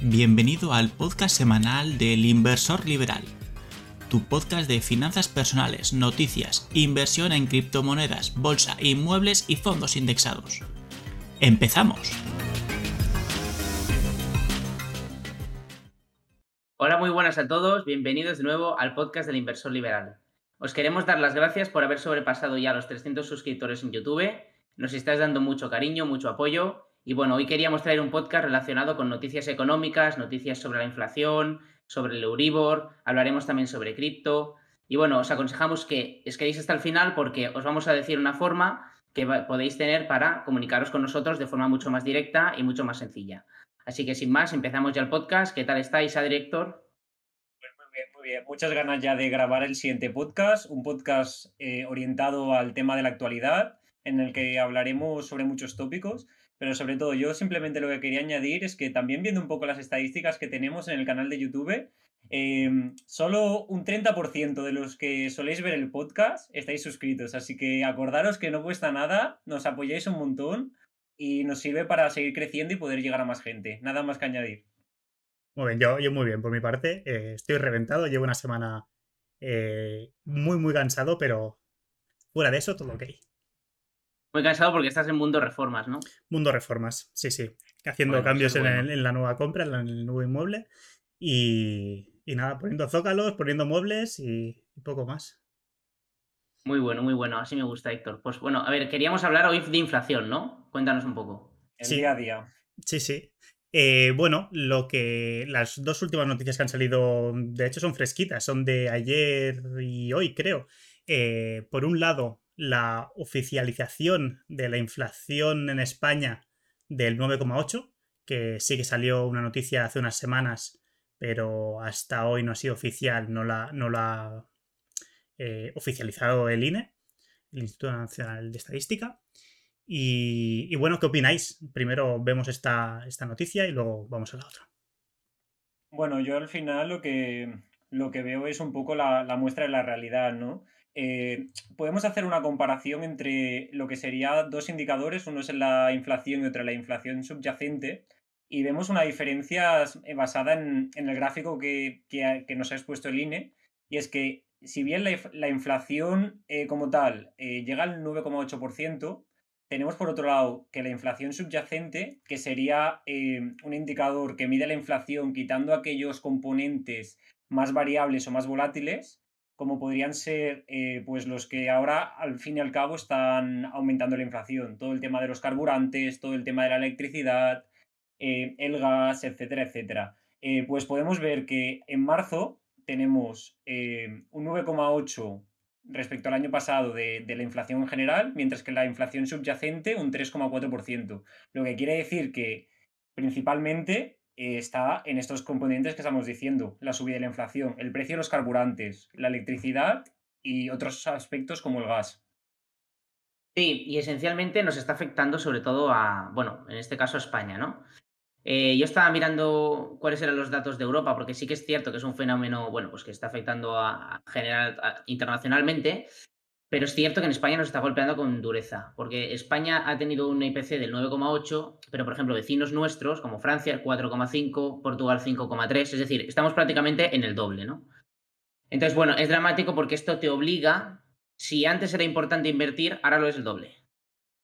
Bienvenido al podcast semanal del Inversor Liberal, tu podcast de finanzas personales, noticias, inversión en criptomonedas, bolsa, inmuebles y fondos indexados. ¡Empezamos! Hola, muy buenas a todos, bienvenidos de nuevo al podcast del Inversor Liberal. Os queremos dar las gracias por haber sobrepasado ya los 300 suscriptores en YouTube, nos estáis dando mucho cariño, mucho apoyo y bueno, hoy queríamos traer un podcast relacionado con noticias económicas, noticias sobre la inflación, sobre el Euribor, hablaremos también sobre cripto. Y bueno, os aconsejamos que quedéis hasta el final porque os vamos a decir una forma que podéis tener para comunicaros con nosotros de forma mucho más directa y mucho más sencilla. Así que sin más, empezamos ya el podcast. ¿Qué tal estáis, director? Pues muy bien, muy bien. Muchas ganas ya de grabar el siguiente podcast, un podcast eh, orientado al tema de la actualidad, en el que hablaremos sobre muchos tópicos. Pero sobre todo, yo simplemente lo que quería añadir es que también viendo un poco las estadísticas que tenemos en el canal de YouTube, em, solo un 30% de los que soléis ver el podcast estáis suscritos. Así que acordaros que no cuesta nada, nos apoyáis un montón y nos sirve para seguir creciendo y poder llegar a más gente. Nada más que añadir. Muy bien, yo, yo muy bien por mi parte. Eh, estoy reventado, llevo una semana eh, muy, muy cansado, pero fuera de eso, todo ok. Muy cansado porque estás en Mundo Reformas, ¿no? Mundo Reformas, sí, sí. Haciendo cambios en, la nueva compra, en el nuevo inmueble. Y, nada, poniendo zócalos, poniendo muebles y, poco más. Muy bueno, muy bueno. Así me gusta, Héctor. Pues bueno, a ver, queríamos hablar hoy de inflación, ¿no? Cuéntanos un poco. El día a día. Sí, sí. Eh, bueno, lo que. Las dos últimas noticias que han salido, de hecho, son fresquitas, son de ayer y hoy, creo. Eh, por un lado, la oficialización de la inflación en España del 9,8, que sí que salió una noticia hace unas semanas, pero hasta hoy no ha sido oficial, no la, no la ha eh, oficializado el INE, el Instituto Nacional de Estadística. Y, bueno, ¿qué opináis? Primero vemos esta, esta, noticia y luego vamos a la otra. Bueno, yo al final lo que, lo que veo es un poco la, la muestra de la realidad, ¿no? Eh, podemos hacer una comparación entre lo que serían dos indicadores, uno es la inflación y otro la inflación subyacente, y vemos una diferencia eh, basada en, el gráfico que, nos ha expuesto el INE, y es que si bien la, inflación eh, como tal llega al 9,8%, tenemos por otro lado que la inflación subyacente, que sería un indicador que mide la inflación quitando aquellos componentes más variables o más volátiles, como podrían ser eh, pues los que ahora al fin y al cabo están aumentando la inflación. Todo el tema de los carburantes, todo el tema de la electricidad, eh, el gas, etcétera, etcétera. Eh, pues podemos ver que en marzo tenemos un 9,8 respecto al año pasado de, de, la inflación en general, mientras que la inflación subyacente un 3,4%. Lo que quiere decir que principalmente está en estos componentes que estamos diciendo, la subida de la inflación, el precio de los carburantes, la electricidad y otros aspectos como el gas. Sí, y esencialmente nos está afectando sobre todo a, bueno, en este caso a España, ¿no? Eh, yo estaba mirando cuáles eran los datos de Europa, porque sí que es cierto que es un fenómeno, bueno, pues que está afectando a, general internacionalmente, pero es cierto que en España nos está golpeando con dureza, porque España ha tenido un IPC del 9,8, pero por ejemplo vecinos nuestros como Francia 4,5, Portugal 5,3, es decir, estamos prácticamente en el doble, ¿no? Entonces, bueno, es dramático porque esto te obliga, si antes era importante invertir, ahora lo es el doble,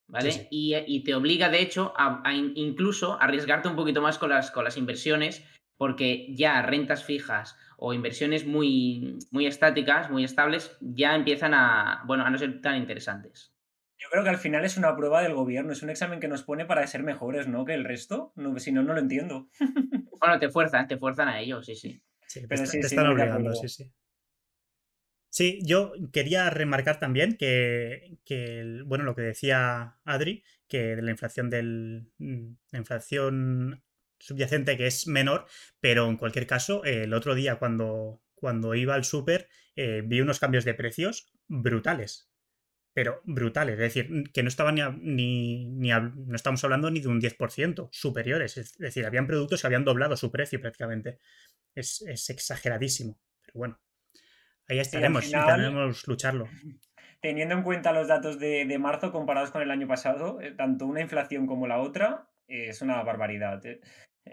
¿vale? Y, te obliga, de hecho, a, a, incluso arriesgarte un poquito más con las, con las inversiones, porque ya rentas fijas o inversiones muy, muy estáticas, muy estables, ya empiezan a, bueno, a no ser tan interesantes. Yo creo que al final es una prueba del gobierno, es un examen que nos pone para ser mejores, ¿no? Que el resto, no, si no, no lo entiendo. Bueno, te fuerzan, te fuerzan a ellos, sí, sí. Sí, Pero te, están obligando, sí, sí. Sí, yo quería remarcar también que, que, bueno, lo que decía Adri, que de la inflación del mm, la inflación subyacente que es menor, pero en cualquier caso, el otro día cuando, cuando iba al súper eh, vi unos cambios de precios brutales. Pero brutales, es decir, que no estaban ni, ni, no estamos hablando ni de un 10% superiores. Es decir, habían productos que habían doblado su precio prácticamente. Es, exageradísimo. Pero bueno, ahí estaremos, intentaremos lucharlo. Teniendo en cuenta los datos de, de, marzo comparados con el año pasado, eh, tanto una inflación como la otra, es una barbaridad. ¿eh?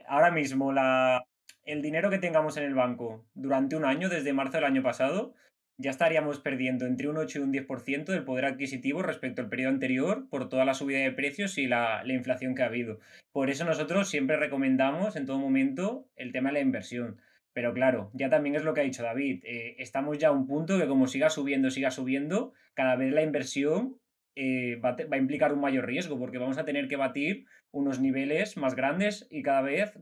Ahora mismo la, el dinero que tengamos en el banco durante un año, desde marzo del año pasado, ya estaríamos perdiendo entre un 8 y un 10% del poder adquisitivo respecto al periodo anterior por toda la subida de precios y la, inflación que ha habido. Por eso nosotros siempre recomendamos en todo momento el tema de la inversión. Pero claro, ya también es lo que ha dicho David. Eh, estamos ya a un punto que como siga subiendo, siga subiendo, cada vez la inversión eh, va, a implicar un mayor riesgo porque vamos a tener que batir unos niveles más grandes y cada vez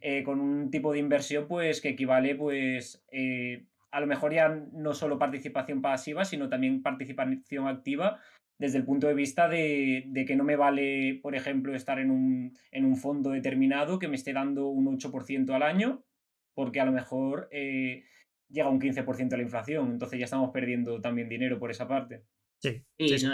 eh, con un tipo de inversión pues que equivale pues a lo mejor ya no solo participación pasiva, sino también participación activa desde el punto de vista de, que no me vale, por ejemplo, estar en un, en un, fondo determinado que me esté dando un 8% al año, porque a lo mejor eh, llega un 15% a la inflación, entonces ya estamos perdiendo también dinero por esa parte. Sí,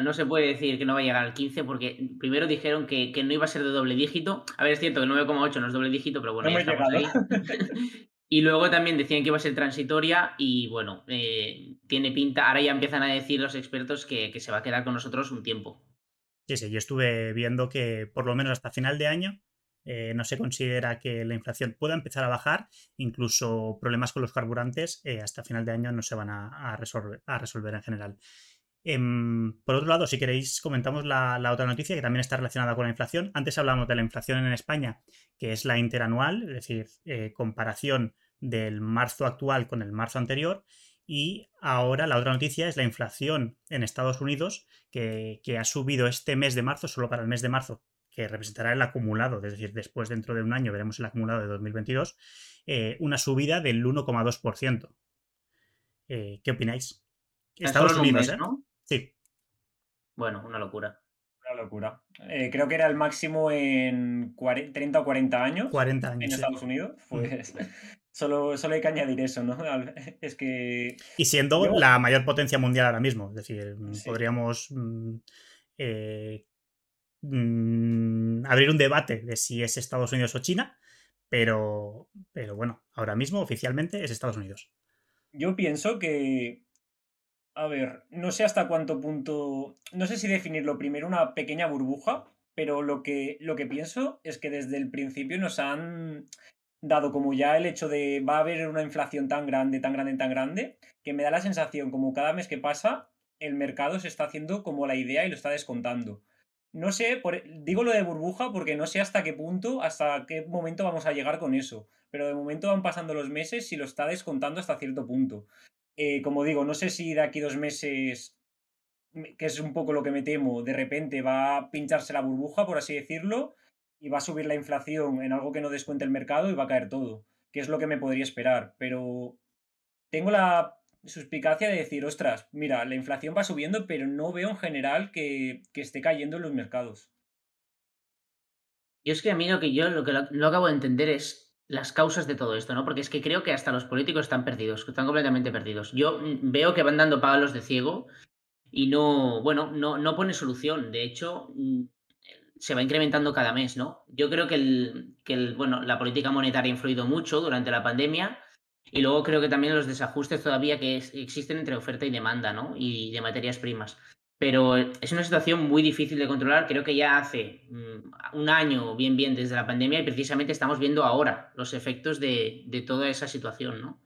No, se puede decir que no va a llegar al 15 porque primero dijeron que, no iba a ser de doble dígito. A ver, es cierto que 9,8 no es doble dígito, pero bueno, ya estamos ahí. Y luego también decían que iba a ser transitoria y bueno, eh, tiene pinta, ahora ya empiezan a decir los expertos que, se va a quedar con nosotros un tiempo. Sí, sí, yo estuve viendo que por lo menos hasta final de año eh, no se considera que la inflación pueda empezar a bajar, incluso problemas con los carburantes eh, hasta final de año no se van a, resolver, a resolver, en general. Em, por otro lado, si queréis, comentamos la, la, otra noticia que también está relacionada con la inflación. Antes hablamos de la inflación en España, que es la interanual, es decir, comparación del marzo actual con el marzo anterior. Y ahora la otra noticia es la inflación en Estados Unidos, que, ha subido este mes de marzo, solo para el mes de marzo, que representará el acumulado, es decir, después dentro de un año veremos el acumulado de 2022, eh, una subida del 1,2%. Eh, ¿Qué opináis? Estados Unidos, ¿eh? ¿no? Sí. Bueno, una locura. Una locura. Eh, creo que era el máximo en 30 o 40 años. 40 años. En Estados Unidos. Pues Solo, solo hay que añadir eso, ¿no? Es que. Y siendo la mayor potencia mundial ahora mismo. Es decir, podríamos mm, eh, mm, abrir un debate de si es Estados Unidos o China, pero, pero bueno, ahora mismo oficialmente es Estados Unidos. Yo pienso que. A ver, no sé hasta cuánto punto. No sé si definirlo primero una pequeña burbuja, pero lo que, lo que pienso es que desde el principio nos han dado como ya el hecho de va a haber una inflación tan grande, tan grande, tan grande, que me da la sensación como cada mes que pasa, el mercado se está haciendo como la idea y lo está descontando. No sé, por, digo lo de burbuja porque no sé hasta qué punto, hasta qué momento vamos a llegar con eso, pero de momento van pasando los meses y lo está descontando hasta cierto punto. Eh, como digo, no sé si de aquí dos meses, que es un poco lo que me temo, de repente va a pincharse la burbuja, por así decirlo, y va a subir la inflación en algo que no descuente el mercado y va a caer todo, que es lo que me podría esperar. Pero tengo la suspicacia de decir, ostras, mira, la inflación va subiendo, pero no veo en general que, esté cayendo en los mercados. Yo es que a mí lo que yo lo que lo, acabo de entender es las causas de todo esto, ¿no? Porque es que creo que hasta los políticos están perdidos, están completamente perdidos. Yo mm, veo que van dando palos de ciego y no, bueno, no, no pone solución. De hecho, mm, se va incrementando cada mes, ¿no? Yo creo que, el, que el, bueno, la política monetaria ha influido mucho durante la pandemia y luego creo que también los desajustes todavía que existen entre oferta y demanda, ¿no? Y de materias primas. Pero es una situación muy difícil de controlar. Creo que ya hace mm, un año, bien, bien, desde la pandemia y precisamente estamos viendo ahora los efectos de, de toda esa situación, ¿no?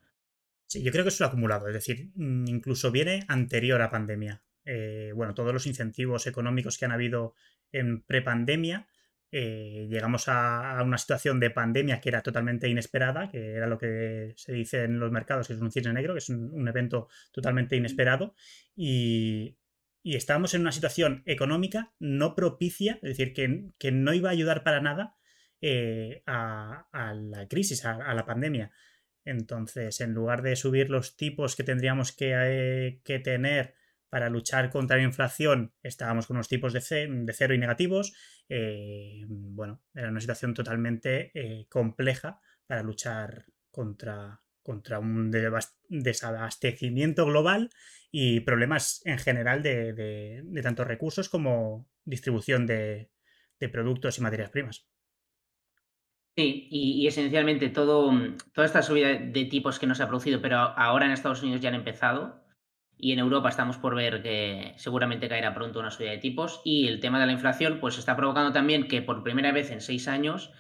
Sí, yo creo que es un acumulado, es decir, mm, incluso viene anterior a pandemia. Eh, bueno, todos los incentivos económicos que han habido en prepandemia, eh, llegamos a, una situación de pandemia que era totalmente inesperada, que era lo que se dice en los mercados, que es un cisne negro, que es un, evento totalmente inesperado, y, estábamos en una situación económica no propicia, es decir, que, no iba a ayudar para nada eh, a, la crisis, a, la pandemia. Entonces, en lugar de subir los tipos que tendríamos que, que tener para luchar contra la inflación estábamos con unos tipos de, cero y negativos. Eh, bueno, era una situación totalmente eh, compleja para luchar contra, contra un desabastecimiento global y problemas en general de, de, tanto recursos como distribución de, productos y materias primas. Sí, y, esencialmente todo, toda esta subida de tipos que no se ha producido, pero ahora en Estados Unidos ya han empezado, y en Europa estamos por ver que seguramente caerá pronto una subida de tipos y el tema de la inflación pues está provocando también que por primera vez en seis años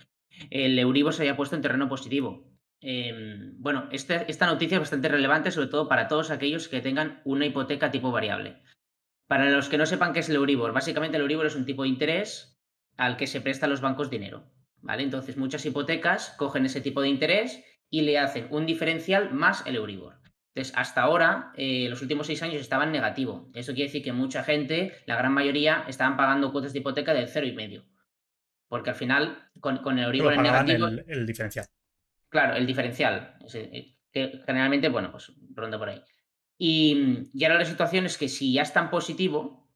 el Euribor se haya puesto en terreno positivo. Em, bueno, esta, esta noticia es bastante relevante, sobre todo para todos aquellos que tengan una hipoteca tipo variable. Para los que no sepan qué es el Euribor, básicamente el Euribor es un tipo de interés al que se prestan los bancos dinero. ¿vale? Entonces, muchas hipotecas cogen ese tipo de interés y le hacen un diferencial más el Euribor. Entonces, hasta ahora, eh, los últimos seis años estaban negativo. Eso quiere decir que mucha gente, la gran mayoría, estaban pagando cuotas de hipoteca del cero y medio. Porque al final, con, el Euribor en negativo. El, diferencial. Claro, el diferencial. Eh, que generalmente, bueno, pues pronto por ahí. Y, ahora la situación es que si ya está en positivo,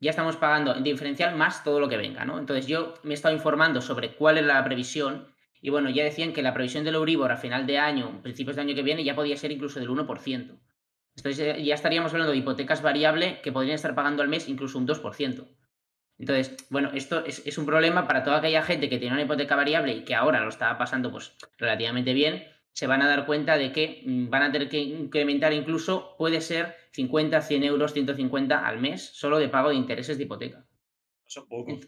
ya estamos pagando en diferencial más todo lo que venga, ¿no? Entonces yo me he estado informando sobre cuál es la previsión y bueno, ya decían que la previsión del Euribor a final de año, principios de año que viene, ya podía ser incluso del 1%. Entonces ya estaríamos hablando de hipotecas variables que podrían estar pagando al mes incluso un 2%. Entonces, bueno, esto es, un problema para toda aquella gente que tiene una hipoteca variable y que ahora lo estaba pasando pues relativamente bien, se van a dar cuenta de que mm, van a tener que incrementar incluso, puede ser 50, 100 euros, 150 al mes solo de pago de intereses de hipoteca. Eso poco.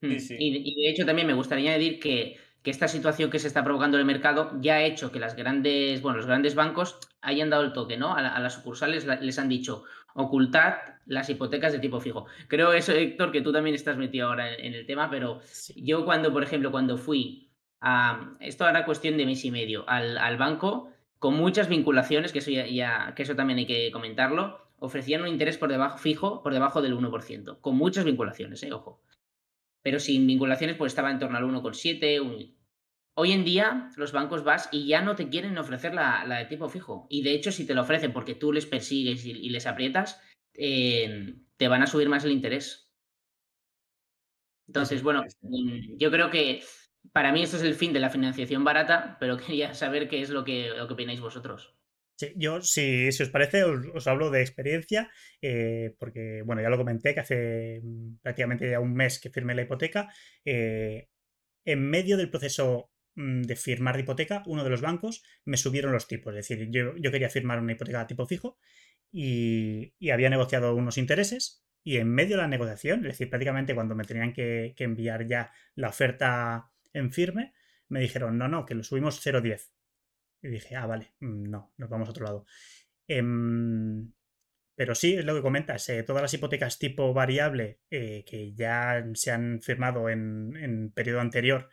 Mm, y, de hecho también me gustaría añadir que que esta situación que se está provocando en el mercado ya ha hecho que las grandes, bueno, los grandes bancos hayan dado el toque, ¿no? A, las sucursales les han dicho, ocultad las hipotecas de tipo fijo. Creo eso, Héctor, que tú también estás metido ahora en, el tema, pero yo cuando, por ejemplo, cuando fui a, esto era cuestión de mes y medio, al, banco, con muchas vinculaciones, que eso, ya, que eso también hay que comentarlo, ofrecían un interés por debajo fijo por debajo del 1%, con muchas vinculaciones, eh, ojo pero sin vinculaciones pues estaba en torno al 1,7. Hoy en día los bancos vas y ya no te quieren ofrecer la, de tipo fijo. Y de hecho si te lo ofrecen porque tú les persigues y, les aprietas, eh, te van a subir más el interés. Entonces, bueno, mm, yo creo que para mí esto es el fin de la financiación barata, pero quería saber qué es lo que, lo que opináis vosotros yo, si, os parece, os, hablo de experiencia, eh, porque, bueno, ya lo comenté que hace mm, prácticamente ya un mes que firmé la hipoteca. Eh, en medio del proceso mm, de firmar de hipoteca, uno de los bancos me subieron los tipos. Es decir, yo, quería firmar una hipoteca de tipo fijo y, había negociado unos intereses. Y en medio de la negociación, es decir, prácticamente cuando me tenían que, enviar ya la oferta en firme, me dijeron, no, no, que lo subimos 0,10. Y dije, ah, vale, mm, no, nos vamos a otro lado. Em, pero sí, es lo que comentas, eh, todas las hipotecas tipo variable eh, que ya se han firmado en, en periodo anterior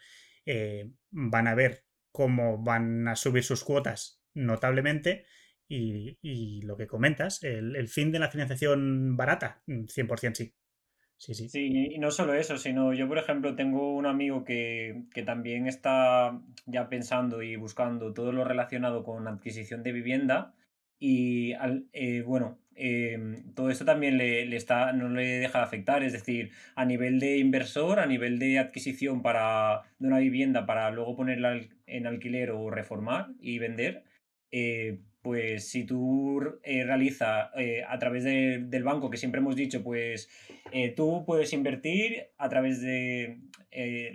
eh, van a ver cómo van a subir sus cuotas notablemente y, lo que comentas, el, el, fin de la financiación barata, 100% mm, sí. Sí, sí. Sí, y no solo eso, sino yo, por ejemplo, tengo un amigo que, también está ya pensando y buscando todo lo relacionado con adquisición de vivienda y, eh, bueno, em, todo esto también le, está, no le deja de afectar, es decir, a nivel de inversor, a nivel de adquisición para, de una vivienda para luego ponerla en alquiler o reformar y vender, eh, pues si tú eh, realizas eh, a través del banco, que siempre hemos dicho, pues eh, tú puedes invertir a través de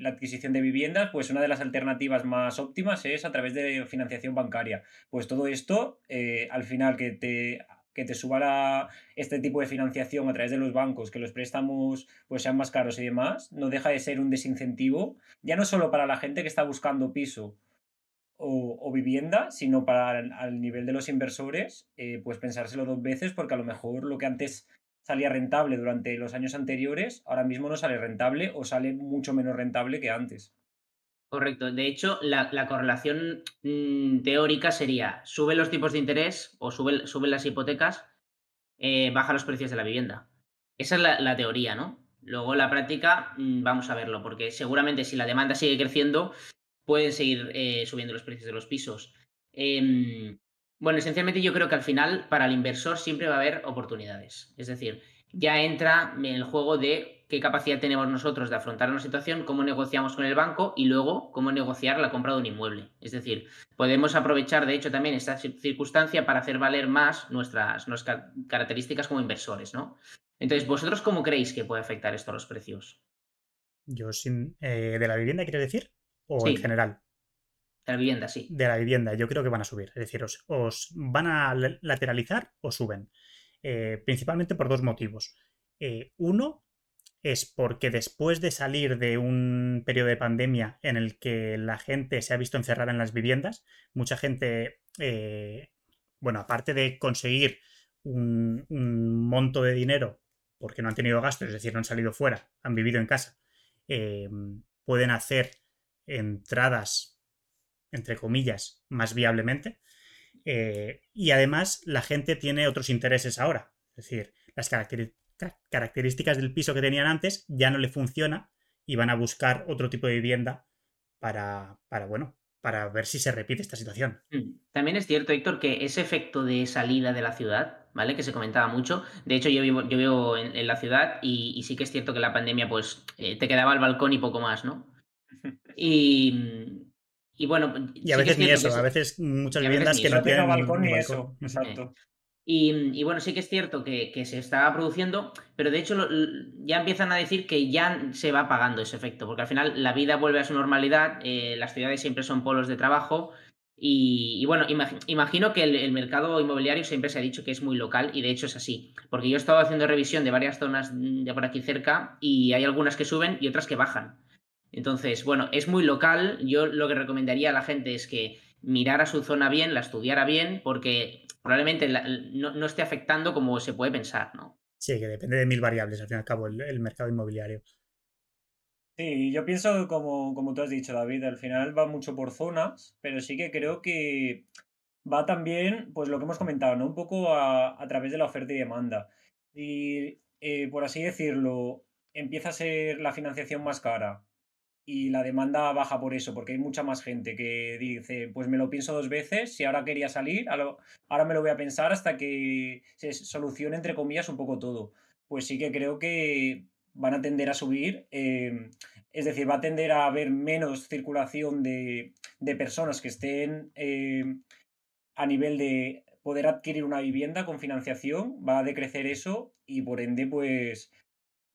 la adquisición de viviendas, pues una de las alternativas más óptimas es a través de financiación bancaria. Pues todo esto, al final que te, que te suba este tipo de financiación a través de los bancos, que los préstamos pues sean más caros y demás, no deja de ser un desincentivo, ya no solo para la gente que está buscando piso, o, vivienda, sino para al nivel de los inversores, eh, pues pensárselo dos veces porque a lo mejor lo que antes salía rentable durante los años anteriores, ahora mismo no sale rentable o sale mucho menos rentable que antes. Correcto. De hecho, la, correlación mm, teórica sería sube los tipos de interés o sube, suben las hipotecas, eh, baja los precios de la vivienda. Esa es la, teoría, ¿no? Luego la práctica, mm, vamos a verlo, porque seguramente si la demanda sigue creciendo, pueden seguir eh, subiendo los precios de los pisos. Em, bueno, esencialmente yo creo que al final para el inversor siempre va a haber oportunidades. Es decir, ya entra en el juego de qué capacidad tenemos nosotros de afrontar una situación, cómo negociamos con el banco y luego cómo negociar la compra de un inmueble. Es decir, podemos aprovechar de hecho también esta circunstancia para hacer valer más nuestras, nuestras características como inversores, ¿no? Entonces, ¿vosotros cómo creéis que puede afectar esto a los precios? Yo sin... Eh, ¿De la vivienda quiero decir? O en general. De la vivienda, sí. De la vivienda, yo creo que van a subir. Es decir, os, van a lateralizar o suben. Eh, principalmente por dos motivos. Eh, uno, es porque después de salir de un periodo de pandemia en el que la gente se ha visto encerrada en las viviendas, mucha gente, eh, bueno, aparte de conseguir un, monto de dinero porque no han tenido gastos, es decir, no han salido fuera, han vivido en casa, eh, pueden hacer entradas, entre comillas, más viablemente. Eh, y además la gente tiene otros intereses ahora. Es decir, las características del piso que tenían antes ya no le funciona y van a buscar otro tipo de vivienda para, para bueno, para ver si se repite esta situación. Mm. También es cierto, Héctor, que ese efecto de salida de la ciudad, ¿vale? Que se comentaba mucho. De hecho, yo vivo, yo vivo en, la ciudad y, sí que es cierto que la pandemia, pues, eh, te quedaba al balcón y poco más, ¿no? Y, y bueno. Y a veces ni eso, a veces muchas viviendas que no tienen balcón ni eso. Exacto. Y, bueno, sí que es cierto que, se está produciendo, pero de hecho ya empiezan a decir que ya se va pagando ese efecto, porque al final la vida vuelve a su normalidad, eh, las ciudades siempre son polos de trabajo y, bueno, imagino que el, mercado inmobiliario siempre se ha dicho que es muy local y de hecho es así, porque yo he estado haciendo revisión de varias zonas de por aquí cerca y hay algunas que suben y otras que bajan. Entonces, bueno, es muy local, yo lo que recomendaría a la gente es que mirara su zona bien, la estudiara bien, porque probablemente no, esté afectando como se puede pensar, ¿no? Sí, que depende de mil variables, al fin y al cabo, el, mercado inmobiliario. Sí, yo pienso, como, como tú has dicho, David, al final va mucho por zonas, pero sí que creo que va también, pues lo que hemos comentado, ¿no? Un poco a, través de la oferta y demanda. Y, eh, por así decirlo, empieza a ser la financiación más cara y la demanda baja por eso, porque hay mucha más gente que dice, pues me lo pienso dos veces, si ahora quería salir, ahora me lo voy a pensar hasta que se solucione, entre comillas, un poco todo. Pues sí que creo que van a tender a subir, em, es decir, va a tender a haber menos circulación de, personas que estén em, a nivel de poder adquirir una vivienda con financiación, va a decrecer eso y por ende, pues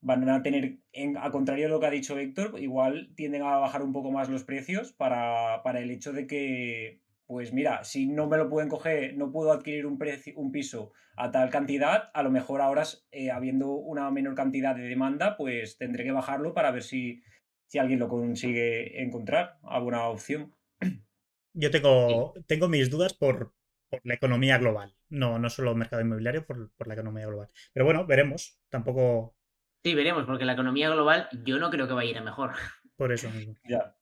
van a tener, en, a contrario de lo que ha dicho Héctor, igual tienden a bajar un poco más los precios para, para el hecho de que, pues mira, si no me lo pueden coger, no puedo adquirir un, un piso a tal cantidad, a lo mejor ahora, eh, habiendo una menor cantidad de demanda, pues tendré que bajarlo para ver si, si alguien lo consigue encontrar, alguna opción. Yo tengo, tengo mis dudas por, por la economía global, no, no solo el mercado inmobiliario, por, por la economía global. Pero bueno, veremos. Tampoco Sí, veremos, porque la economía global yo no creo que vaya a ir a mejor. Por eso mismo. Ya.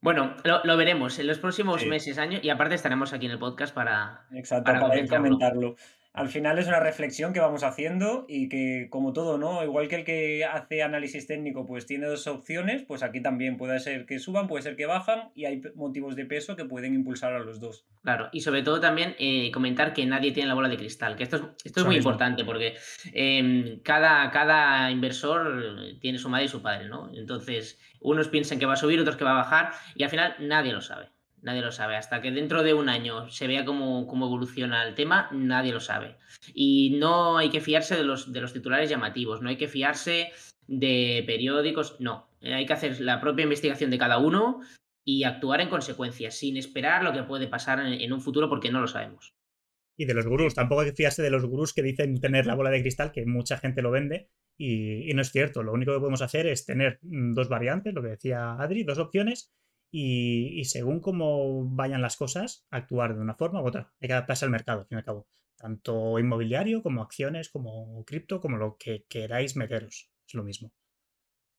Bueno, lo, veremos en los próximos meses, años, y aparte estaremos aquí en el podcast para, Exacto, para, comentarlo al final es una reflexión que vamos haciendo y que, como todo, ¿no? Igual que el que hace análisis técnico, pues tiene dos opciones, pues aquí también puede ser que suban, puede ser que bajan y hay motivos de peso que pueden impulsar a los dos. Claro, y sobre todo también eh, comentar que nadie tiene la bola de cristal, que esto es, esto es muy importante porque em, cada, cada inversor tiene su madre y su padre, ¿no? Entonces, unos piensan que va a subir, otros que va a bajar y al final nadie lo sabe nadie lo sabe. Hasta que dentro de un año se vea cómo, evoluciona el tema, nadie lo sabe. Y no hay que fiarse de los, de los titulares llamativos, no hay que fiarse de periódicos, no. Hay que hacer la propia investigación de cada uno y actuar en consecuencia, sin esperar lo que puede pasar en, un futuro porque no lo sabemos. Y de los gurús, tampoco hay que fiarse de los gurús que dicen tener la bola de cristal, que mucha gente lo vende y, y no es cierto. Lo único que podemos hacer es tener dos variantes, lo que decía Adri, dos opciones y, según cómo vayan las cosas, actuar de una forma u otra. Hay que adaptarse al mercado, al fin y al cabo. Tanto inmobiliario como acciones, como cripto, como lo que queráis meteros. Es lo mismo.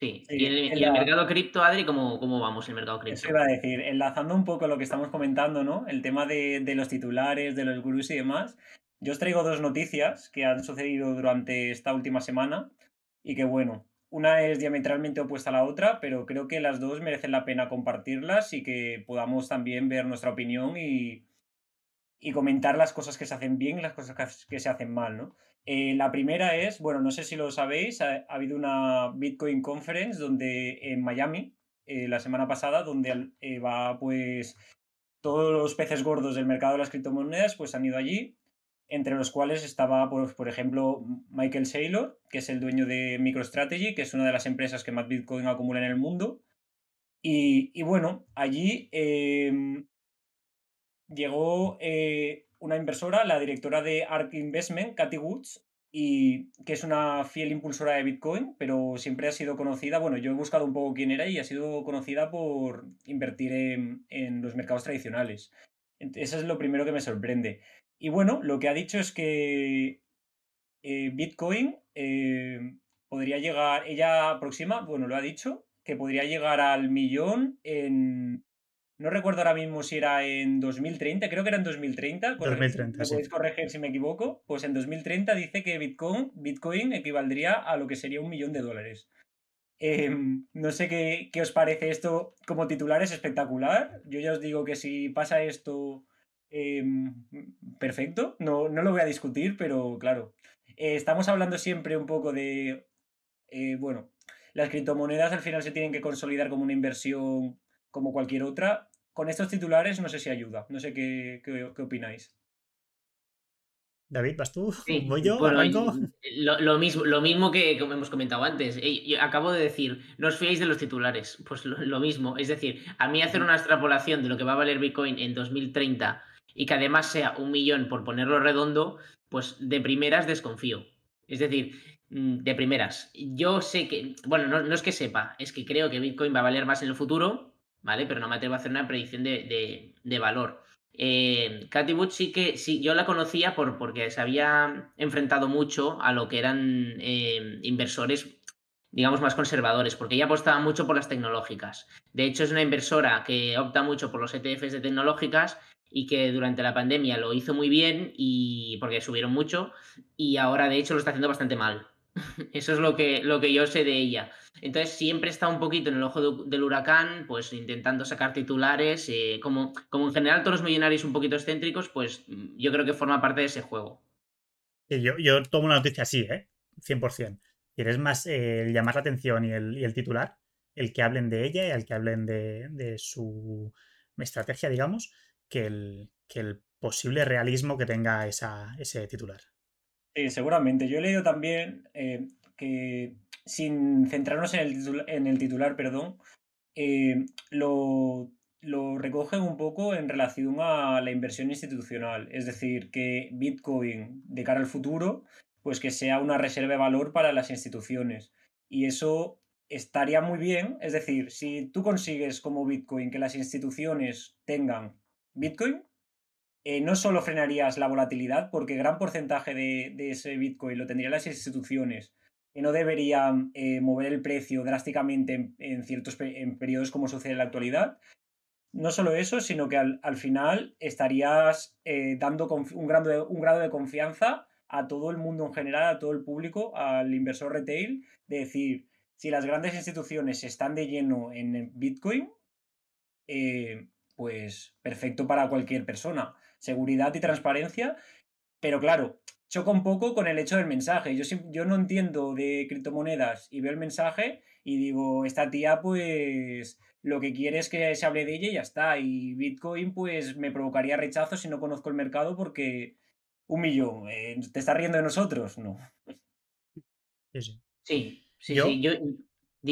Sí, y, el, el mercado cripto, Adri, ¿cómo, ¿cómo, vamos el mercado cripto? Eso iba a decir, enlazando un poco lo que estamos comentando, ¿no? El tema de, de los titulares, de los gurús y demás. Yo os traigo dos noticias que han sucedido durante esta última semana y que, bueno, una es diametralmente opuesta a la otra, pero creo que las dos merecen la pena compartirlas y que podamos también ver nuestra opinión y, y comentar las cosas que se hacen bien y las cosas que se hacen mal, ¿no? Eh, la primera es, bueno, no sé si lo sabéis, ha, habido una Bitcoin Conference donde en Miami, eh, la semana pasada, donde eh, va pues todos los peces gordos del mercado de las criptomonedas, pues han ido allí entre los cuales estaba, por, por, ejemplo, Michael Saylor, que es el dueño de MicroStrategy, que es una de las empresas que más Bitcoin acumula en el mundo. Y, bueno, allí em, llegó eh, una inversora, la directora de ARK Investment, Cathy Woods, y que es una fiel impulsora de Bitcoin, pero siempre ha sido conocida, bueno, yo he buscado un poco quién era y ha sido conocida por invertir en, los mercados tradicionales. Eso es lo primero que me sorprende. Y bueno, lo que ha dicho es que eh, Bitcoin eh, podría llegar, ella aproxima, bueno, lo ha dicho, que podría llegar al millón en no recuerdo ahora mismo si era en 2030, creo que era en 2030. 2030, me podéis corregir si me equivoco. Pues en 2030 dice que Bitcoin, Bitcoin equivaldría a lo que sería un millón de dólares. Em, no sé qué, os parece esto como titular, es espectacular. Yo ya os digo que si pasa esto, em, perfecto, no, no, lo voy a discutir, pero claro, eh, estamos hablando siempre un poco de, eh, bueno, las criptomonedas al final se tienen que consolidar como una inversión como cualquier otra. Con estos titulares no sé si ayuda, no sé qué, qué, opináis. David, ¿vas tú? ¿Voy yo? lo, mismo, lo mismo que hemos comentado antes. Yo acabo de decir, no os fiéis de los titulares. Pues lo, mismo. Es decir, a mí hacer una extrapolación de lo que va a valer Bitcoin en 2030 y que además sea un millón por ponerlo redondo, pues de primeras desconfío. Es decir, mm, de primeras. Yo sé que, bueno, no, no es que sepa, es que creo que Bitcoin va a valer más en el futuro ¿vale? Pero no me atrevo a hacer una predicción de, valor. Eh, Wood sí que sí, yo la conocía por, porque se había enfrentado mucho a lo que eran eh, inversores, digamos, más conservadores, porque ella apostaba mucho por las tecnológicas. De hecho, es una inversora que opta mucho por los ETFs de tecnológicas y que durante la pandemia lo hizo muy bien y porque subieron mucho y ahora de hecho lo está haciendo bastante mal. Eso es lo que, lo que yo sé de ella. Entonces siempre está un poquito en el ojo del huracán, pues intentando sacar titulares. Eh, como, como en general todos los millonarios un poquito excéntricos, pues yo creo que forma parte de ese juego. yo, yo tomo una noticia así, ¿eh? 100%. Quieres más el llamar la atención y el, y el, titular, el que hablen de ella y el que hablen de, de su estrategia, digamos, que el, que el posible realismo que tenga esa, ese titular. Sí, seguramente. Yo he leído también eh, que, sin centrarnos en el, en el titular, perdón, eh, lo, lo recogen un poco en relación a la inversión institucional. Es decir, que Bitcoin, de cara al futuro, pues que sea una reserva de valor para las instituciones. Y eso estaría muy bien. Es decir, si tú consigues como Bitcoin que las instituciones tengan Bitcoin, eh, no solo frenarías la volatilidad, porque gran porcentaje de, ese Bitcoin lo tendrían las instituciones, que no deberían eh, mover el precio drásticamente en, ciertos en periodos como sucede en la actualidad. No solo eso, sino que al, final estarías eh, dando un grado, de, un grado de confianza a todo el mundo en general, a todo el público, al inversor retail, de decir, si las grandes instituciones están de lleno en Bitcoin, pues perfecto para cualquier persona seguridad y transparencia, pero claro, choca un poco con el hecho del mensaje. Yo, yo no entiendo de criptomonedas y veo el mensaje y digo, esta tía pues lo que quiere es que se hable de ella y ya está. Y Bitcoin pues me provocaría rechazo si no conozco el mercado porque un millón, eh, ¿te estás riendo de nosotros? No. Sí, sí, sí. ¿Yo? Yo,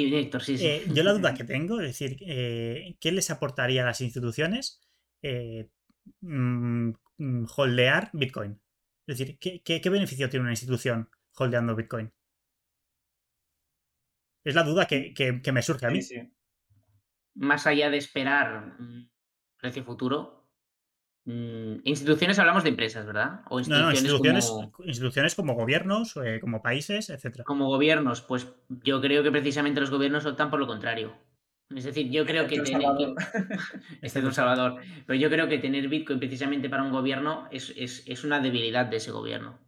director, sí, sí. Eh, yo la duda que tengo es decir, eh, ¿qué les aportaría a las instituciones Mm, mm, holdear Bitcoin. Es decir, ¿qué, beneficio tiene una institución holdeando Bitcoin? Es la duda que, me surge a mí. Más allá de esperar precio futuro, instituciones hablamos de empresas, ¿verdad? O instituciones, como... instituciones como gobiernos, eh, como países, etc. Como gobiernos, pues yo creo que precisamente los gobiernos optan por lo contrario. Es decir, yo creo que tener. Este es un Salvador. Pero yo creo que tener Bitcoin precisamente para un gobierno es, una debilidad de ese gobierno.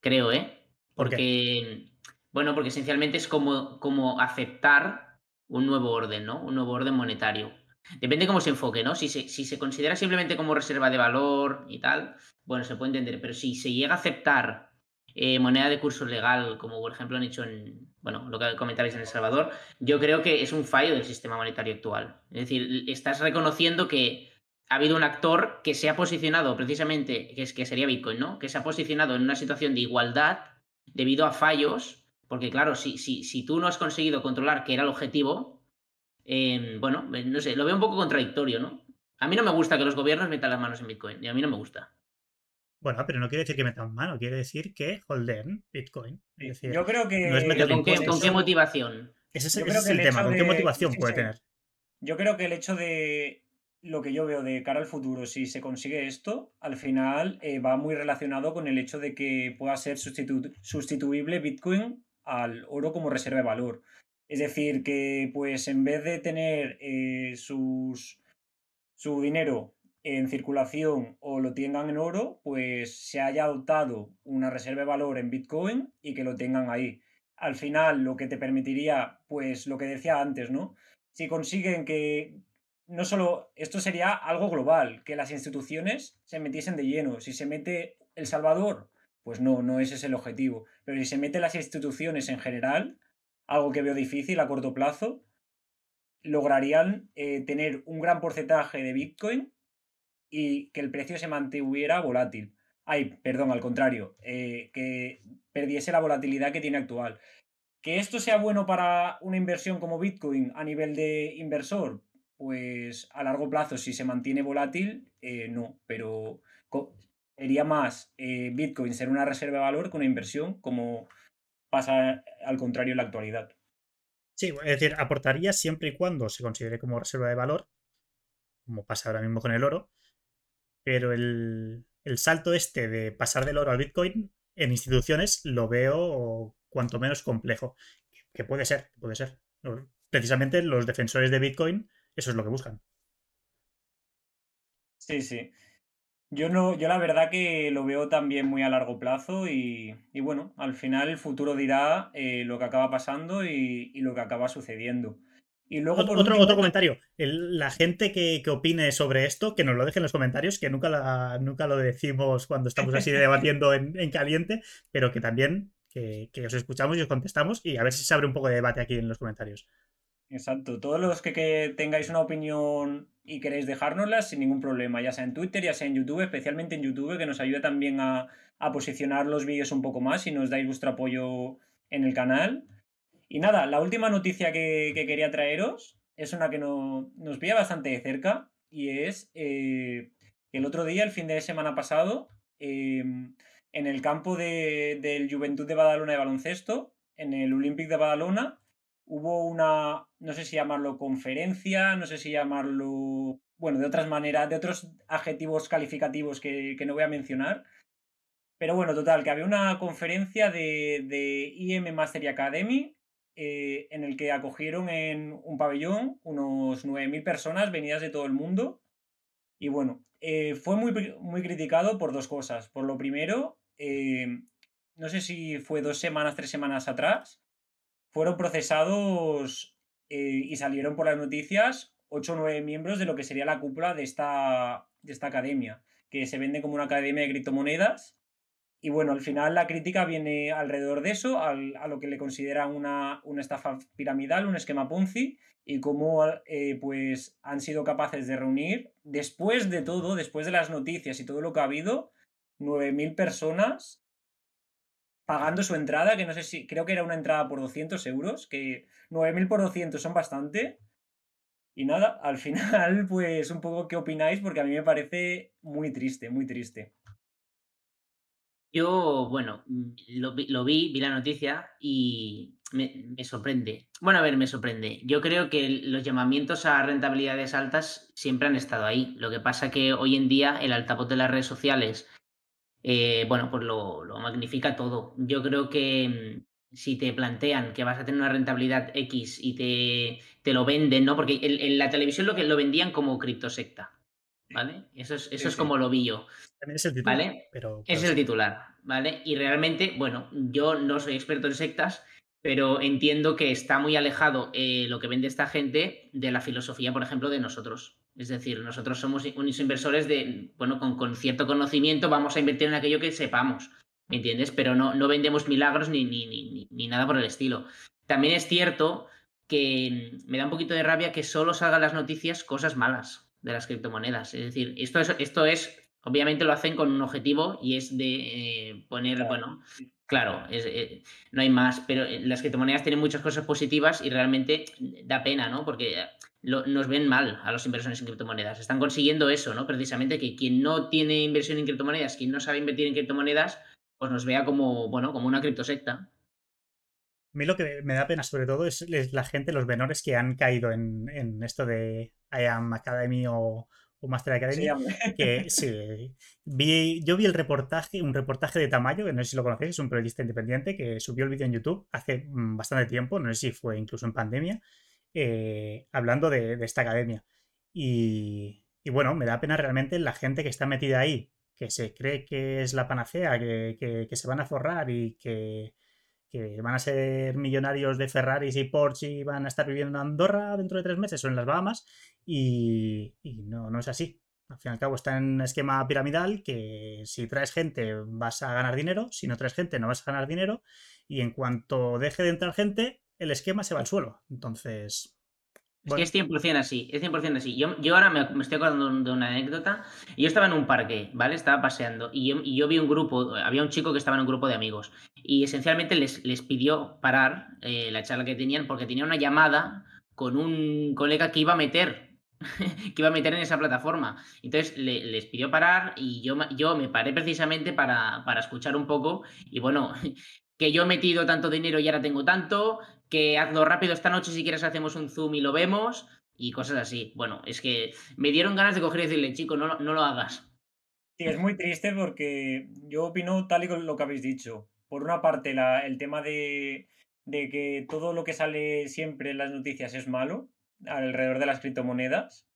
Creo, ¿eh? Porque. Bueno, porque esencialmente es como, como aceptar un nuevo orden, ¿no? Un nuevo orden monetario. Depende cómo se enfoque, ¿no? Si se, si se considera simplemente como reserva de valor y tal, bueno, se puede entender. Pero si se llega a aceptar eh, moneda de curso legal, como por ejemplo han hecho en, bueno, lo que comentabais en El Salvador, yo creo que es un fallo del sistema monetario actual. Es decir, estás reconociendo que ha habido un actor que se ha posicionado precisamente, que, es, que sería Bitcoin, ¿no? Que se ha posicionado en una situación de igualdad debido a fallos, porque claro, si, si, si tú no has conseguido controlar que era el objetivo, em, bueno, no sé, lo veo un poco contradictorio, ¿no? A mí no me gusta que los gobiernos metan las manos en Bitcoin, y a mí no me gusta. Bueno, pero no quiere decir que metan mano, quiere decir que holden Bitcoin. yo creo que. ¿Con, qué, motivación? Ese es, el, tema, ¿con qué motivación puede tener? Yo creo que el hecho de lo que yo veo de cara al futuro, si se consigue esto, al final eh, va muy relacionado con el hecho de que pueda ser sustituible Bitcoin al oro como reserva de valor. Es decir, que pues en vez de tener eh, sus, su dinero en circulación o lo tengan en oro, pues se haya adoptado una reserva de valor en Bitcoin y que lo tengan ahí. Al final, lo que te permitiría, pues lo que decía antes, ¿no? Si consiguen que no solo esto sería algo global, que las instituciones se metiesen de lleno. Si se mete El Salvador, pues no, no ese es el objetivo. Pero si se mete las instituciones en general, algo que veo difícil a corto plazo, lograrían eh, tener un gran porcentaje de Bitcoin y que el precio se mantuviera volátil. Ay, perdón, al contrario, eh, que perdiese la volatilidad que tiene actual. Que esto sea bueno para una inversión como Bitcoin a nivel de inversor, pues a largo plazo, si se mantiene volátil, eh, no, pero sería más Bitcoin ser una reserva de valor que una inversión, como pasa al contrario en la actualidad. Sí, es decir, aportaría siempre y cuando se considere como reserva de valor, como pasa ahora mismo con el oro, pero el, salto este de pasar del oro al Bitcoin en instituciones lo veo cuanto menos complejo. Que puede ser, puede ser. Precisamente los defensores de Bitcoin, eso es lo que buscan. Sí, sí. Yo no, yo la verdad que lo veo también muy a largo plazo y, bueno, al final el futuro dirá eh, lo que acaba pasando y, lo que acaba sucediendo. Y luego otro, otro, comentario. la gente que, opine sobre esto, que nos lo deje en los comentarios, que nunca, nunca lo decimos cuando estamos así debatiendo en, en caliente, pero que también que, que, os escuchamos y os contestamos y a ver si se abre un poco de debate aquí en los comentarios. Exacto. Todos los que, tengáis una opinión y queréis dejárnosla sin ningún problema, ya sea en Twitter, ya sea en YouTube, especialmente en YouTube, que nos ayuda también a, posicionar los vídeos un poco más y nos dais vuestro apoyo en el canal. Y nada, la última noticia que, quería traeros es una que nos pilla bastante de cerca y es eh, que el otro día, el fin de semana pasado, em, en el campo de, del Juventud de Badalona de baloncesto, en el Olympic de Badalona, hubo una, no sé si llamarlo conferencia, no sé si llamarlo, bueno, de otras maneras, de otros adjetivos calificativos que, no voy a mencionar. Pero bueno, total, que había una conferencia de, de IM Mastery Academy eh, en el que acogieron en un pabellón unos 9.000 personas venidas de todo el mundo. Y bueno, eh, fue muy, muy criticado por dos cosas. Por lo primero, eh, no sé si fue dos semanas, tres semanas atrás, fueron procesados eh, y salieron por las noticias ocho o nueve miembros de lo que sería la cúpula de esta, de esta academia, que se vende como una academia de criptomonedas. Y bueno, al final la crítica viene alrededor de eso, a lo que le consideran una, una estafa piramidal, un esquema Ponzi, y cómo eh, pues han sido capaces de reunir, después de todo, después de las noticias y todo lo que ha habido, 9.000 personas pagando su entrada, que no sé si, creo que era una entrada por 200 euros, que 9.000 por 200 son bastante. Y nada, al final, pues un poco qué opináis, porque a mí me parece muy triste, muy triste. Yo, bueno, lo, vi, vi la noticia y me, me, sorprende. Bueno, a ver, me sorprende. Yo creo que los llamamientos a rentabilidades altas siempre han estado ahí. Lo que pasa que hoy en día el altavoz de las redes sociales eh, bueno, pues lo, magnifica todo. Yo creo que mm, si te plantean que vas a tener una rentabilidad X y te, te lo venden, ¿no? Porque en, la televisión lo que lo vendían como criptosecta. ¿Vale? Eso es, eso es como lo vi yo. También es el titular. ¿Vale? Pero, es el titular, ¿vale? Y realmente, bueno, yo no soy experto en sectas, pero entiendo que está muy alejado eh, lo que vende esta gente de la filosofía, por ejemplo, de nosotros. Es decir, nosotros somos unos inversores de, bueno, con, cierto conocimiento vamos a invertir en aquello que sepamos, ¿me entiendes? Pero no, no vendemos milagros ni, ni, ni, ni nada por el estilo. También es cierto que me da un poquito de rabia que solo salgan las noticias cosas malas de las criptomonedas. Es decir, esto es, esto es obviamente lo hacen con un objetivo y es de eh, poner, bueno, claro, eh, no hay más, pero las criptomonedas tienen muchas cosas positivas y realmente da pena, ¿no? Porque nos ven mal a los inversores en criptomonedas. Están consiguiendo eso, ¿no? Precisamente que quien no tiene inversión en criptomonedas, quien no sabe invertir en criptomonedas, pues nos vea como, bueno, como una criptosecta. A mí lo que me da pena sobre todo es, la gente, los menores que han caído en, esto de I Am Academy o, Master Academy. que sí, vi, yo vi el reportaje, un reportaje de Tamayo, que no sé si lo conocéis, es un periodista independiente que subió el vídeo en YouTube hace mm, bastante tiempo, no sé si fue incluso en pandemia, eh, hablando de, esta academia. Y, bueno, me da pena realmente la gente que está metida ahí, que se cree que es la panacea, que, se van a forrar y que, van a ser millonarios de Ferraris y Porsche y van a estar viviendo en Andorra dentro de tres meses o en las Bahamas. Y, no, no es así. Al fin y al cabo está en un esquema piramidal que si traes gente vas a ganar dinero, si no traes gente no vas a ganar dinero y en cuanto deje de entrar gente, el esquema se va al suelo. Entonces. Es que es 100% así, es 100% así. Yo, yo ahora me, estoy acordando de una anécdota. Yo estaba en un parque, ¿vale? Estaba paseando y yo, vi un grupo, había un chico que estaba en un grupo de amigos y esencialmente les, les pidió parar eh, la charla que tenían porque tenía una llamada con un colega que iba a meter que iba a meter en esa plataforma. Entonces les pidió parar y yo, yo me paré precisamente para, para escuchar un poco y bueno, que yo he metido tanto dinero y ahora tengo tanto, que hazlo rápido esta noche si quieres hacemos un zoom y lo vemos y cosas así. Bueno, es que me dieron ganas de coger y decirle, chico, no, no lo hagas. Sí, es muy triste porque yo opino tal y con lo que habéis dicho. Por una parte, la, el tema de, de que todo lo que sale siempre en las noticias es malo alrededor de las criptomonedas,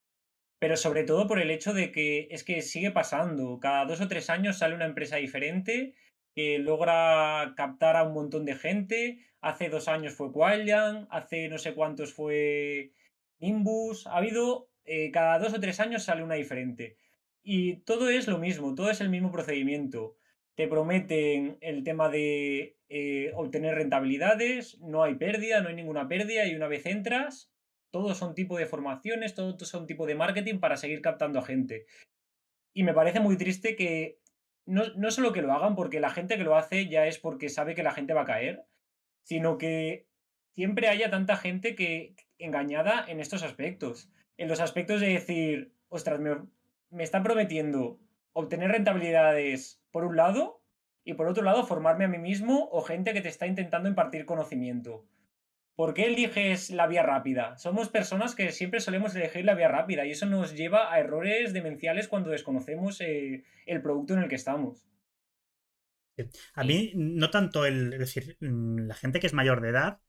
pero sobre todo por el hecho de que es que sigue pasando. Cada dos o tres años sale una empresa diferente que logra captar a un montón de gente. Hace dos años fue Quailian, hace no sé cuántos fue Nimbus. Ha habido, eh, cada dos o tres años sale una diferente. Y todo es lo mismo, todo es el mismo procedimiento. Te prometen el tema de eh, obtener rentabilidades, no hay pérdida, no hay ninguna pérdida y una vez entras, todos son tipo de formaciones, todos son tipo de marketing para seguir captando a gente. Y me parece muy triste que no, no solo que lo hagan porque la gente que lo hace ya es porque sabe que la gente va a caer, sino que siempre haya tanta gente que engañada en estos aspectos. En los aspectos de decir, ostras, me, están prometiendo obtener rentabilidades por un lado y por otro lado formarme a mí mismo o gente que te está intentando impartir conocimiento. ¿Por qué eliges la vía rápida? Somos personas que siempre solemos elegir la vía rápida y eso nos lleva a errores demenciales cuando desconocemos eh, el producto en el que estamos. A mí, no tanto el. Es decir, mm, la gente que es mayor de edad,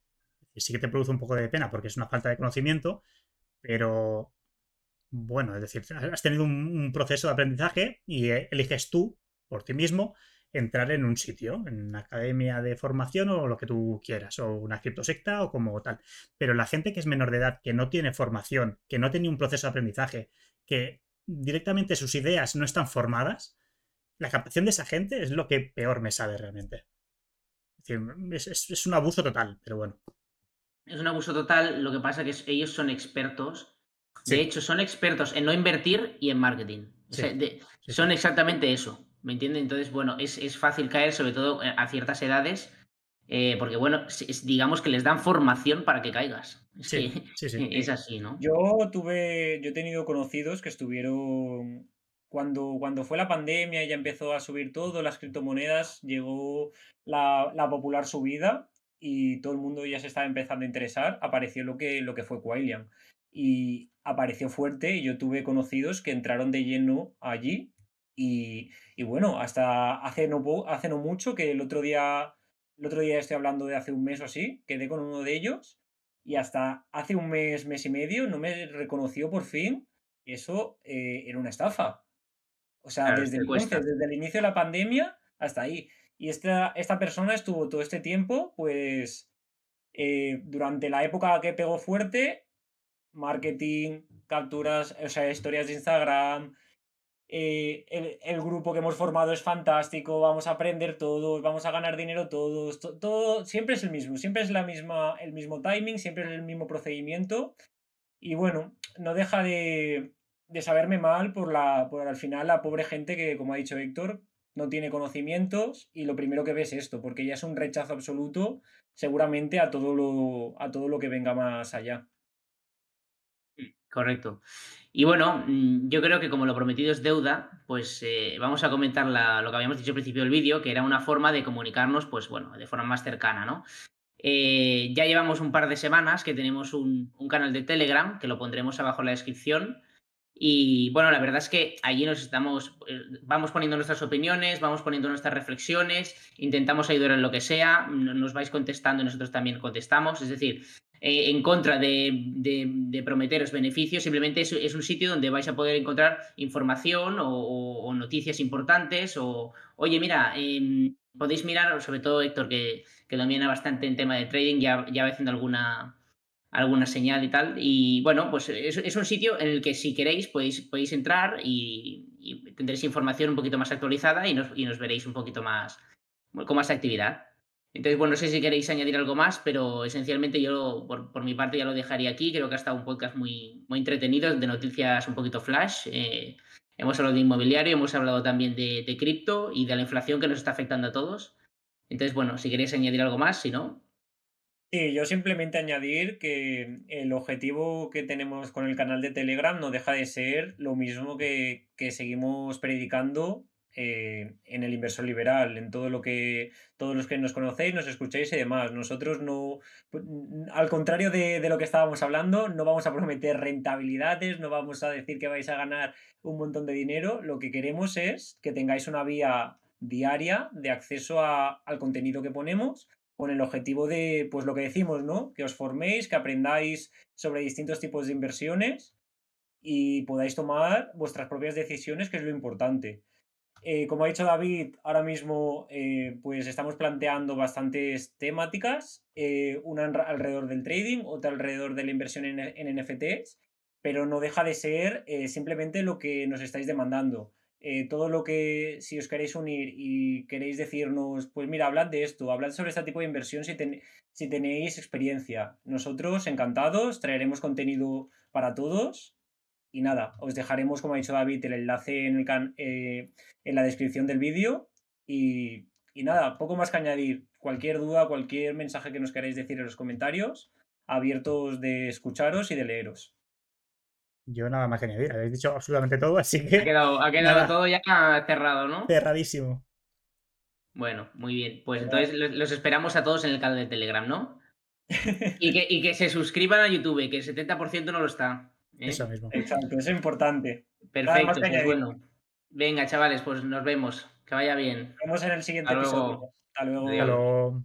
sí que te produce un poco de pena porque es una falta de conocimiento, pero. Bueno, es decir, has tenido un proceso de aprendizaje y eh, eliges tú, por ti mismo, entrar en un sitio, en una academia de formación o lo que tú quieras, o una criptosecta o como tal. Pero la gente que es menor de edad, que no tiene formación, que no tiene un proceso de aprendizaje, que directamente sus ideas no están formadas, la captación de esa gente es lo que peor me sabe realmente. Es, un abuso total, pero bueno. Es un abuso total, lo que pasa es que ellos son expertos. De hecho, son expertos en no invertir y en marketing. son exactamente eso. ¿Me entiendes? Entonces, bueno, es, fácil caer, sobre todo eh, a ciertas edades, eh, porque, bueno, digamos que les dan formación para que caigas. sí, sí, sí. Es así, ¿no? Yo tuve, yo he tenido conocidos que estuvieron cuando, cuando fue la pandemia y ya empezó a subir todo, las criptomonedas, llegó la, popular subida y todo el mundo ya se estaba empezando a interesar, apareció lo que, lo que fue Quailian. Y apareció fuerte y yo tuve conocidos que entraron de lleno allí y, bueno, hasta hace no, hace no mucho que el otro día, el otro día estoy hablando de hace un mes o así, quedé con uno de ellos y hasta hace un mes, mes y medio no me reconoció por fin eso eh, era una estafa. O sea, desde, desde el inicio de la pandemia hasta ahí. Y esta, esta persona estuvo todo este tiempo, pues, eh, durante la época que pegó fuerte, marketing, capturas, o sea, historias de Instagram, eh, el, grupo que hemos formado es fantástico, vamos a aprender todos, vamos a ganar dinero todos, todo, siempre es el mismo, siempre es la misma, el mismo timing, siempre es el mismo procedimiento. Y bueno, no deja de, de saberme mal por, la, por al final la pobre gente que, como ha dicho Héctor, no tiene conocimientos y lo primero que ve es esto, porque ya es un rechazo absoluto seguramente a todo lo, a todo lo que venga más allá. Correcto. Y bueno, mm, yo creo que como lo prometido es deuda, pues eh, vamos a comentar lo que habíamos dicho al principio del vídeo, que era una forma de comunicarnos, pues bueno, de forma más cercana, ¿no? Eh, ya llevamos un par de semanas que tenemos un, canal de Telegram, que lo pondremos abajo en la descripción. Y bueno, la verdad es que allí nos estamos, eh, vamos poniendo nuestras opiniones, vamos poniendo nuestras reflexiones, intentamos ayudar en lo que sea, nos vais contestando y nosotros también contestamos. Es decir, eh, en contra de, prometeros beneficios, simplemente es, un sitio donde vais a poder encontrar información o, noticias importantes o, oye, mira, em, podéis mirar, sobre todo Héctor, que, domina bastante en tema de trading, ya, ya va haciendo alguna, alguna señal y tal. Y bueno, pues es, un sitio en el que si queréis podéis, podéis entrar y, tendréis información un poquito más actualizada y nos, y nos veréis un poquito más con más actividad. Entonces, bueno, no sé si queréis añadir algo más, pero esencialmente yo por, mi parte ya lo dejaría aquí. Creo que ha estado un podcast muy, muy entretenido, de noticias un poquito flash. Eh, hemos hablado de inmobiliario, hemos hablado también de, de cripto y de la inflación que nos está afectando a todos. Entonces, bueno, si queréis añadir algo más, si no. Sí, yo simplemente añadir que el objetivo que tenemos con el canal de Telegram no deja de ser lo mismo que, que seguimos predicando eh, en el inversor liberal, en todo lo que todos los que nos conocéis, nos escucháis y demás. Nosotros no, pues, al contrario de, lo que estábamos hablando, no vamos a prometer rentabilidades, no vamos a decir que vais a ganar un montón de dinero. Lo que queremos es que tengáis una vía diaria de acceso al contenido que ponemos con el objetivo de, pues lo que decimos, ¿no? Que os forméis, que aprendáis sobre distintos tipos de inversiones y podáis tomar vuestras propias decisiones, que es lo importante. Eh, como ha dicho David, ahora mismo eh, pues estamos planteando bastantes temáticas, eh, una alrededor del trading, otra alrededor de la inversión en, en NFTs, pero no deja de ser simplemente lo que nos estáis demandando. Todo lo que, si os queréis unir y queréis decirnos, pues mira, hablad de esto, hablad sobre este tipo de inversión si, si tenéis experiencia. Nosotros, encantados, traeremos contenido para todos y nada, os dejaremos, como ha dicho David, el enlace en, el eh, en la descripción del vídeo. Y, nada, poco más que añadir. Cualquier duda, cualquier mensaje que nos queráis decir en los comentarios, abiertos de escucharos y de leeros. Yo nada más que añadir, habéis dicho absolutamente todo, así que. Ha quedado, ha quedado todo ya cerrado, ¿no? Cerradísimo. Bueno, muy bien. Pues entonces los esperamos a todos en el canal de Telegram, ¿no? y, que, y que se suscriban a YouTube, que el 70% no lo está. ¿Eh? Eso mismo. Exacto, eso es importante. Perfecto, pues bueno. Venga, chavales, pues nos vemos. Que vaya bien. Nos vemos en el siguiente episodio. Hasta luego.